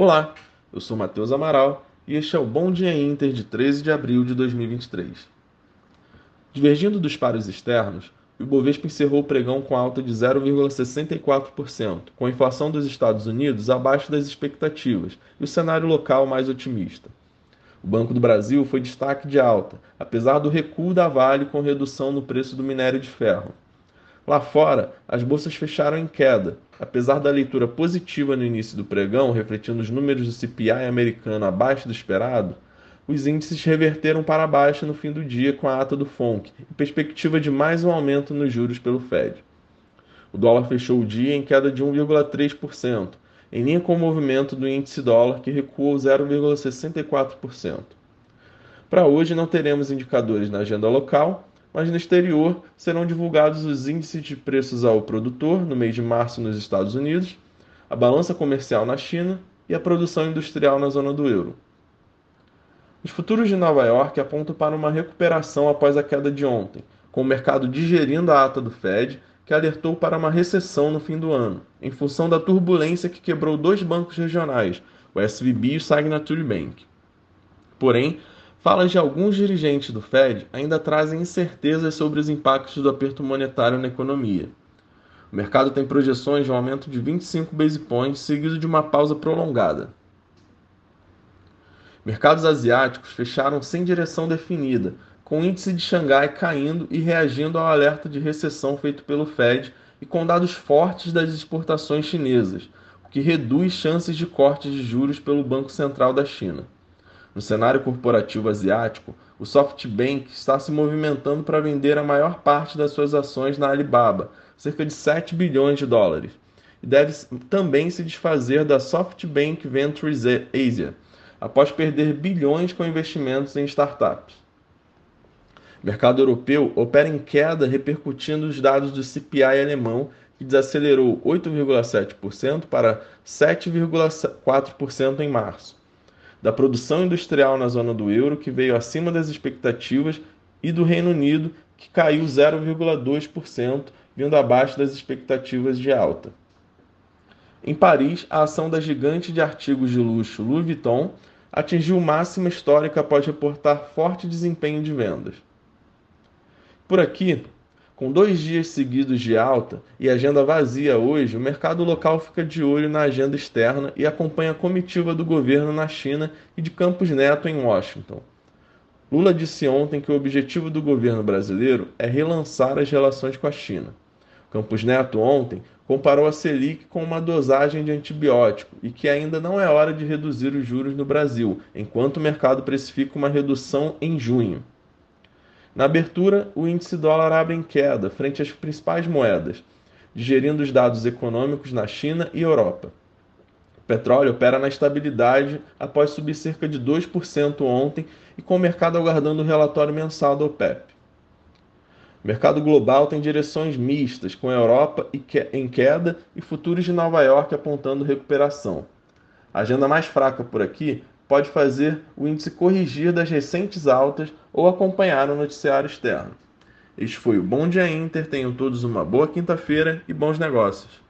Olá, eu sou Matheus Amaral e este é o Bom Dia Inter de 13 de abril de 2023. Divergindo dos pares externos, o Ibovespa encerrou o pregão com alta de 0,64%, com a inflação dos Estados Unidos abaixo das expectativas e o cenário local mais otimista. O Banco do Brasil foi destaque de alta, apesar do recuo da Vale com redução no preço do minério de ferro. Lá fora, as bolsas fecharam em queda, apesar da leitura positiva no início do pregão, refletindo os números do CPI americano abaixo do esperado. Os índices reverteram para baixo no fim do dia com a ata do FONC e perspectiva de mais um aumento nos juros pelo Fed. O dólar fechou o dia em queda de 1,3%, em linha com o movimento do índice dólar que recuou 0,64%. Para hoje não teremos indicadores na agenda local, mas no exterior serão divulgados os índices de preços ao produtor no mês de março nos Estados Unidos, a balança comercial na China e a produção industrial na zona do euro. Os futuros de Nova York apontam para uma recuperação após a queda de ontem, com o mercado digerindo a ata do Fed, que alertou para uma recessão no fim do ano, em função da turbulência que quebrou dois bancos regionais, o SVB e o Signature Bank. Porém, Falas de alguns dirigentes do Fed ainda trazem incertezas sobre os impactos do aperto monetário na economia. O mercado tem projeções de um aumento de 25 base points seguido de uma pausa prolongada. Mercados asiáticos fecharam sem direção definida, com o índice de Xangai caindo e reagindo ao alerta de recessão feito pelo Fed e com dados fortes das exportações chinesas, o que reduz chances de cortes de juros pelo Banco Central da China. No cenário corporativo asiático, o SoftBank está se movimentando para vender a maior parte das suas ações na Alibaba, cerca de 7 bilhões de dólares, e deve também se desfazer da SoftBank Ventures Asia, após perder bilhões com investimentos em startups. O mercado europeu opera em queda, repercutindo os dados do CPI alemão, que desacelerou 8,7% para 7,4% em março da produção industrial na zona do euro, que veio acima das expectativas, e do Reino Unido, que caiu 0,2%, vindo abaixo das expectativas de alta. Em Paris, a ação da gigante de artigos de luxo Louis Vuitton atingiu máxima histórica após reportar forte desempenho de vendas. Por aqui, com dois dias seguidos de alta e agenda vazia hoje, o mercado local fica de olho na agenda externa e acompanha a comitiva do governo na China e de Campos Neto em Washington. Lula disse ontem que o objetivo do governo brasileiro é relançar as relações com a China. Campos Neto ontem comparou a Selic com uma dosagem de antibiótico e que ainda não é hora de reduzir os juros no Brasil, enquanto o mercado precifica uma redução em junho. Na abertura, o índice dólar abre em queda frente às principais moedas, digerindo os dados econômicos na China e Europa. O petróleo opera na estabilidade após subir cerca de 2% ontem e com o mercado aguardando o relatório mensal da OPEP. O mercado global tem direções mistas, com a Europa em queda e futuros de Nova York apontando recuperação. A agenda mais fraca por aqui pode fazer o índice corrigir das recentes altas ou acompanhar o noticiário externo. Este foi o Bom Dia Inter. Tenham todos uma boa quinta-feira e bons negócios.